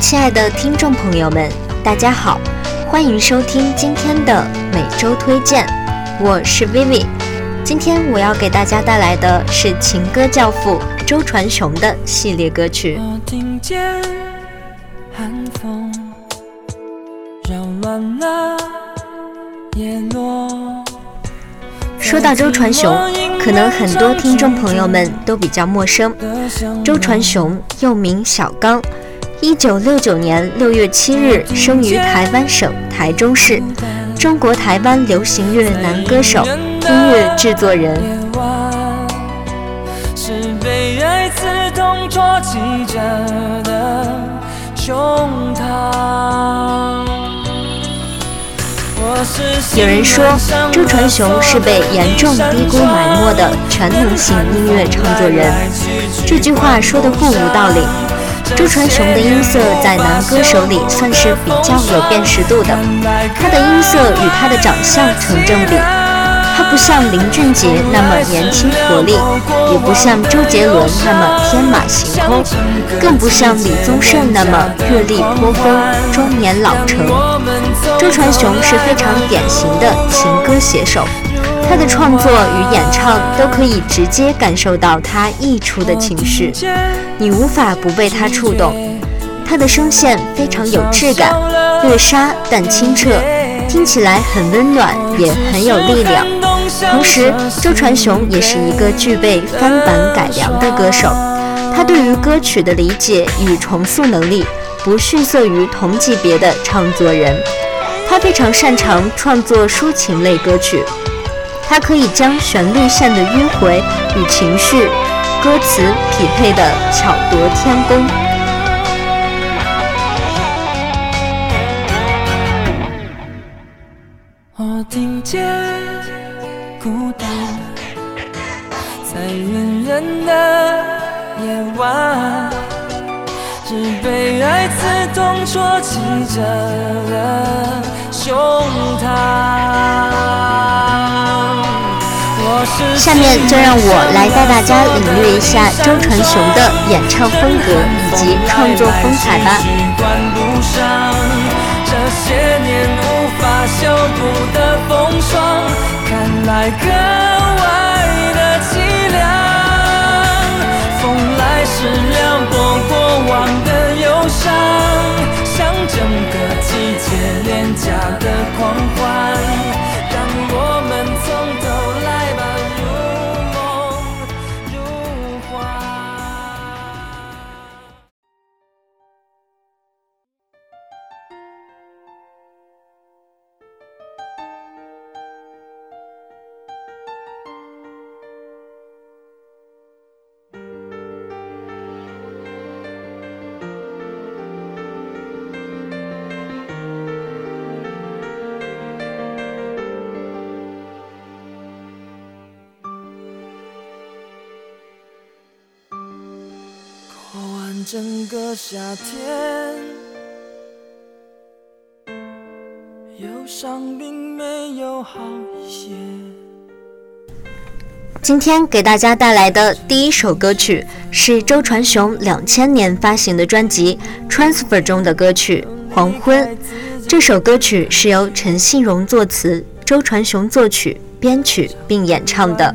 亲爱的听众朋友们，大家好，欢迎收听今天的每周推荐，我是 Vivi。今天我要给大家带来的是情歌教父周传雄的系列歌曲。我听见寒风扰乱了叶落。说到周传雄，可能很多听众朋友们都比较陌生。周传雄又名小刚，一九六九年六月七日生于台湾省台中市，中国台湾流行乐男歌手、音乐制作人。是被爱刺痛着的胸。有人说，周传雄是被严重低估埋没的全能型音乐创作人。这句话说的不无道理。周传雄的音色在男歌手里算是比较有辨识度的，他的音色与他的长相成正比。他不像林俊杰那么年轻活力，也不像周杰伦那么天马行空，更不像李宗盛那么阅历颇丰、中年老成。周传雄是非常典型的情歌写手，他的创作与演唱都可以直接感受到他溢出的情绪，你无法不被他触动。他的声线非常有质感，略沙但清澈，听起来很温暖，也很有力量。同时，周传雄也是一个具备翻版改良的歌手。他对于歌曲的理解与重塑能力不逊色于同级别的唱作人。他非常擅长创作抒情类歌曲，他可以将旋律线的迂回与情绪、歌词匹配的巧夺天工。我听见。孤单，在远人的夜晚，是被爱刺痛戳击着的胸膛。下面就让我来带大家领略一下周传雄的演唱风格以及创作风采吧。这些年无法修补的风霜。看来格外的凄凉，风来时撩拨过往的忧伤，像整个廉价的狂欢。整个夏天，忧伤并没有好一些。今天给大家带来的第一首歌曲是周传雄两千年发行的专辑《Transfer》中的歌曲《黄昏》。这首歌曲是由陈信荣作词，周传雄作曲、编曲并演唱的。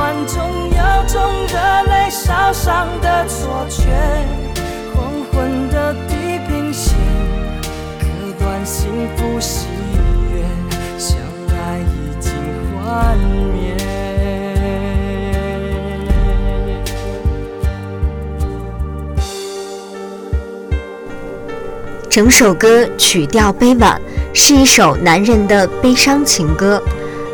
晚中有种热泪烧伤的错觉，黄昏的地平线，割断幸福喜悦，相爱已经幻灭。整首歌曲调悲婉，是一首男人的悲伤情歌。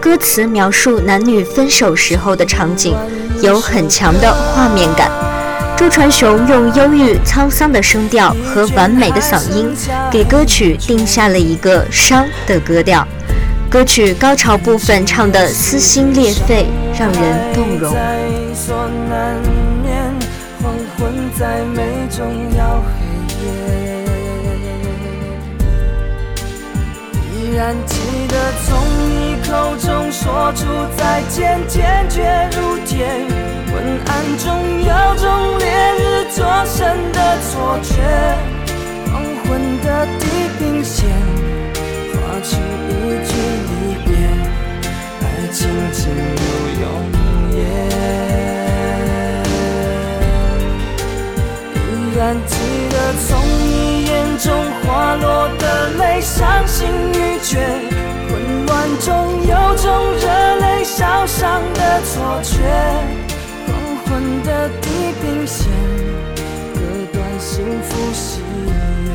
歌词描述男女分手时候的场景，有很强的画面感。周传雄用忧郁沧桑的声调和完美的嗓音，给歌曲定下了一个伤的歌调。歌曲高潮部分唱的撕心裂肺，让人动容。依然记得从手中说出再见，坚决如铁。昏暗中有种烈日灼身的错觉，黄昏的地平线。错觉。黄昏的地平线，割断幸福喜悦，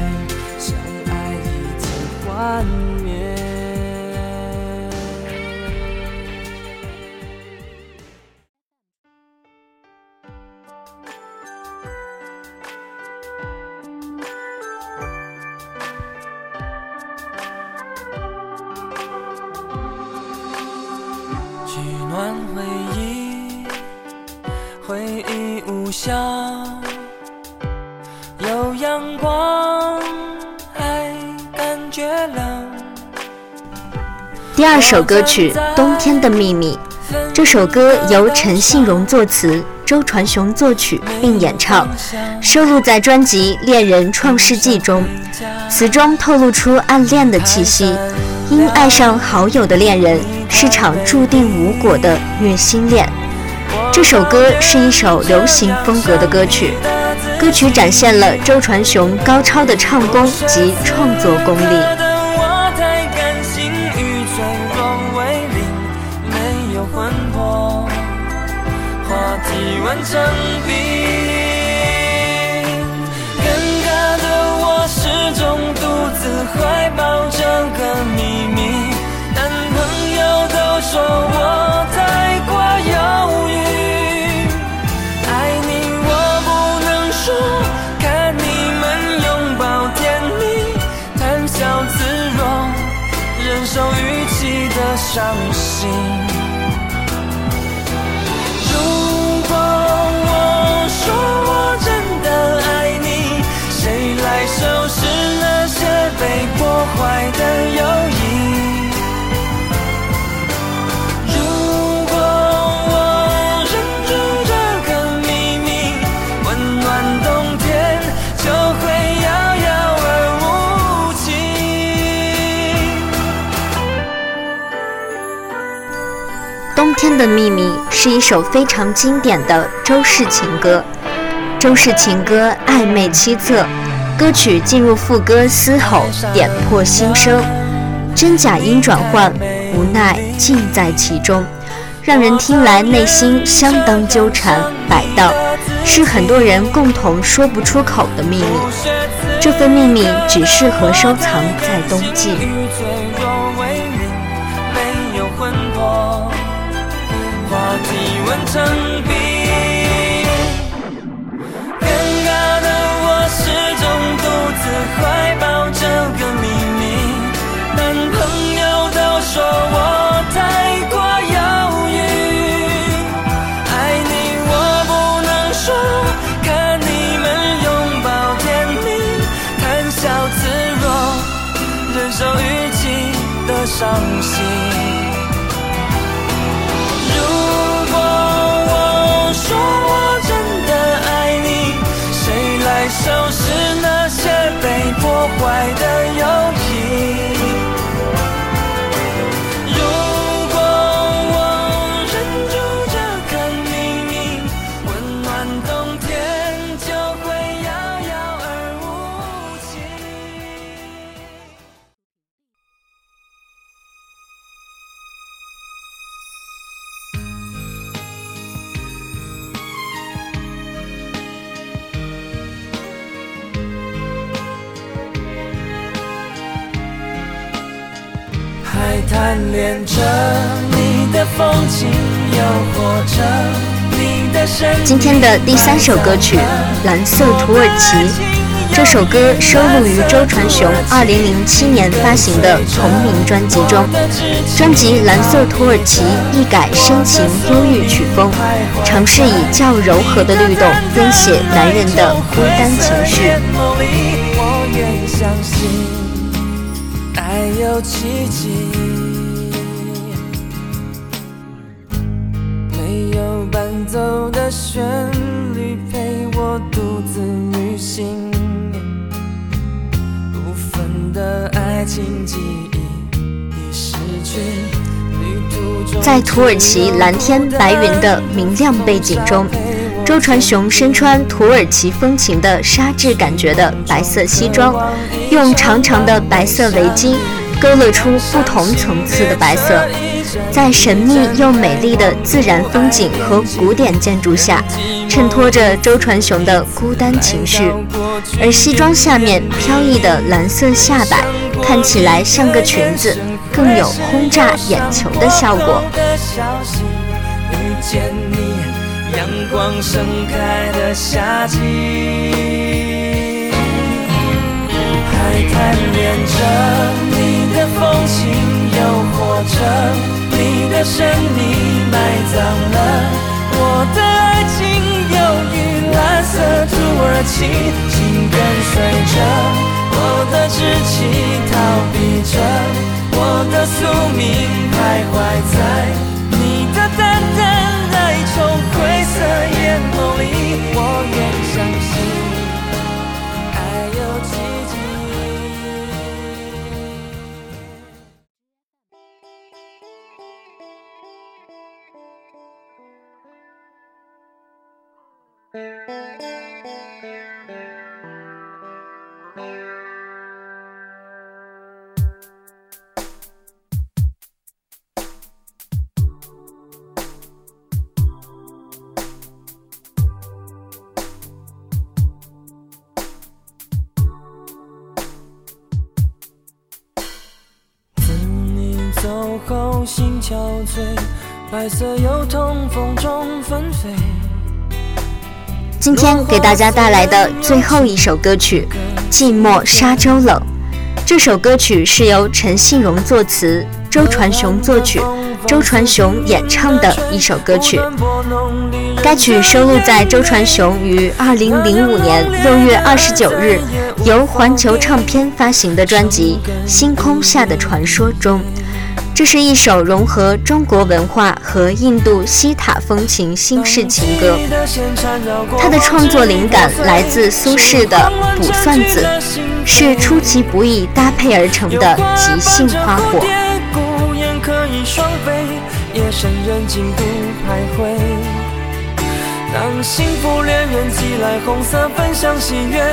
相爱已经幻。灭二首歌曲《冬天的秘密》，这首歌由陈信荣作词，周传雄作曲并演唱，收录在专辑《恋人创世纪》中。词中透露出暗恋的气息，因爱上好友的恋人是场注定无果的虐心恋。这首歌是一首流行风格的歌曲，歌曲展现了周传雄高超的唱功及创作功力。成冰，尴尬的我始终独自怀抱这个秘密。男朋友都说我太过犹豫，爱你我不能说，看你们拥抱甜蜜，谈笑自若，忍受语气的伤心。《的秘密》是一首非常经典的周氏情歌。周氏情歌暧昧凄恻，歌曲进入副歌嘶吼，点破心声，真假音转换，无奈尽在其中，让人听来内心相当纠缠摆荡，是很多人共同说不出口的秘密。这份秘密只适合收藏在冬季。伤心。如果我说我真的爱你谁来收拾那些被破坏今天的第三首歌曲《蓝色土耳其》。这首歌收录于周传雄2007年发行的同名专辑中。专辑《蓝色土耳其》一改深情忧郁曲风，尝试以较柔和的律动编写男人的孤单情绪。我愿相信爱有奇迹，奏的旋律陪我独自旅行。在土耳其蓝天白云的明亮背景中，周传雄身穿土耳其风情的纱质感觉的白色西装，用长长的白色围巾勾勒出不同层次的白色，在神秘又美丽的自然风景和古典建筑下，衬托着周传雄的孤单情绪。而西装下面飘逸的蓝色下摆，看起来像个裙子，更有轰炸眼球的效果。阳光盛开的夏季，还贪恋着你的风情，诱惑着你的神秘，埋葬了我的爱情。忧郁蓝色土耳其，紧跟随着我的志气，心憔悴，白色又痛风中纷飞。今天给大家带来的最后一首歌曲《寂寞沙洲冷》。这首歌曲是由陈信荣作词，周传雄作曲，周传雄演唱的一首歌曲。该曲收录在周传雄于2005年6月29日由环球唱片发行的专辑《星空下的传说》中。这是一首融合中国文化和印度西塔风情新式情歌，它的创作灵感来自苏轼的《卜算子》，是出其不意搭配而成的即兴花火。当幸福恋人寄来红色分享喜悦，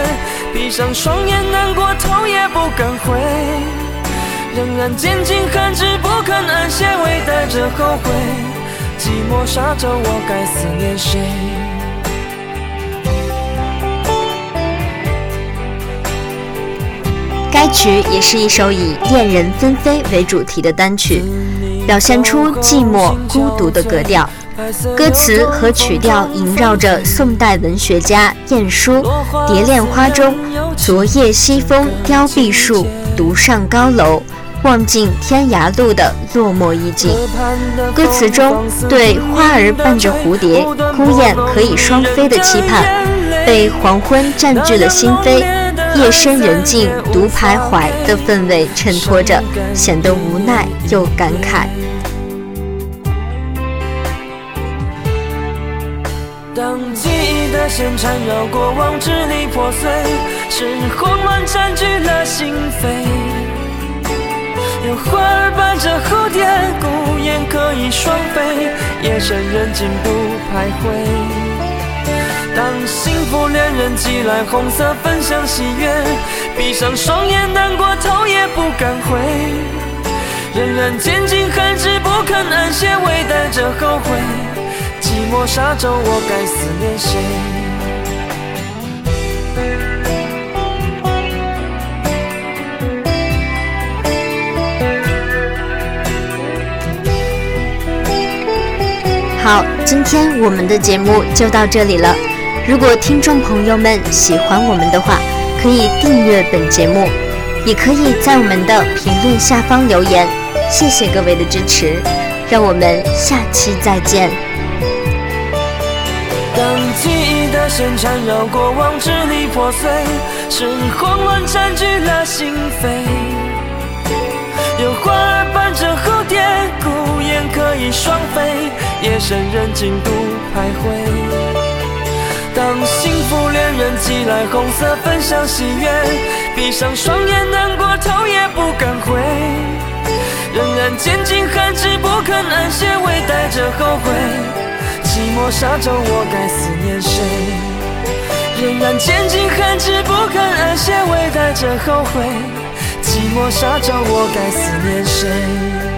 闭上双眼难过头也不敢回。仍然坚尽寒枝不肯安歇，微带着后悔。寂寞沙洲，我该思念谁？该曲也是一首以恋人纷飞为主题的单曲，表现出寂寞孤独的格调。歌词和曲调萦绕着宋代文学家晏殊《蝶恋花》中“昨夜西风凋碧树，独上高楼”。望尽天涯路的落寞意境，歌词中对花儿伴着蝴蝶，孤雁可以双飞的期盼，被黄昏占据了心扉，夜深人静独徘徊的氛围衬托着，显得无奈又感慨。当记忆的线缠绕过往，支离破碎，是慌乱占据了心扉。有花儿伴着蝴蝶，孤雁可以双飞，夜深人静不徘徊。当幸福恋人寄来红色分享喜悦，闭上双眼难过头也不敢回。仍然坚尽寒枝不肯安歇，微带着后悔。寂寞沙洲，我该思念谁？好，今天我们的节目就到这里了。如果听众朋友们喜欢我们的话，可以订阅本节目，也可以在我们的评论下方留言。谢谢各位的支持，让我们下期再见。当记忆的线缠绕过往，支离破碎，是慌乱占据了心扉。有夜深人静独徘徊。当幸福恋人寄来红色分享喜悦，闭上双眼难过头也不敢回，仍然坚尽寒枝不肯安歇，微带着后悔。寂寞沙洲我该思念谁？仍然坚尽寒枝不肯安歇，微带着后悔。寂寞沙洲我该思念谁？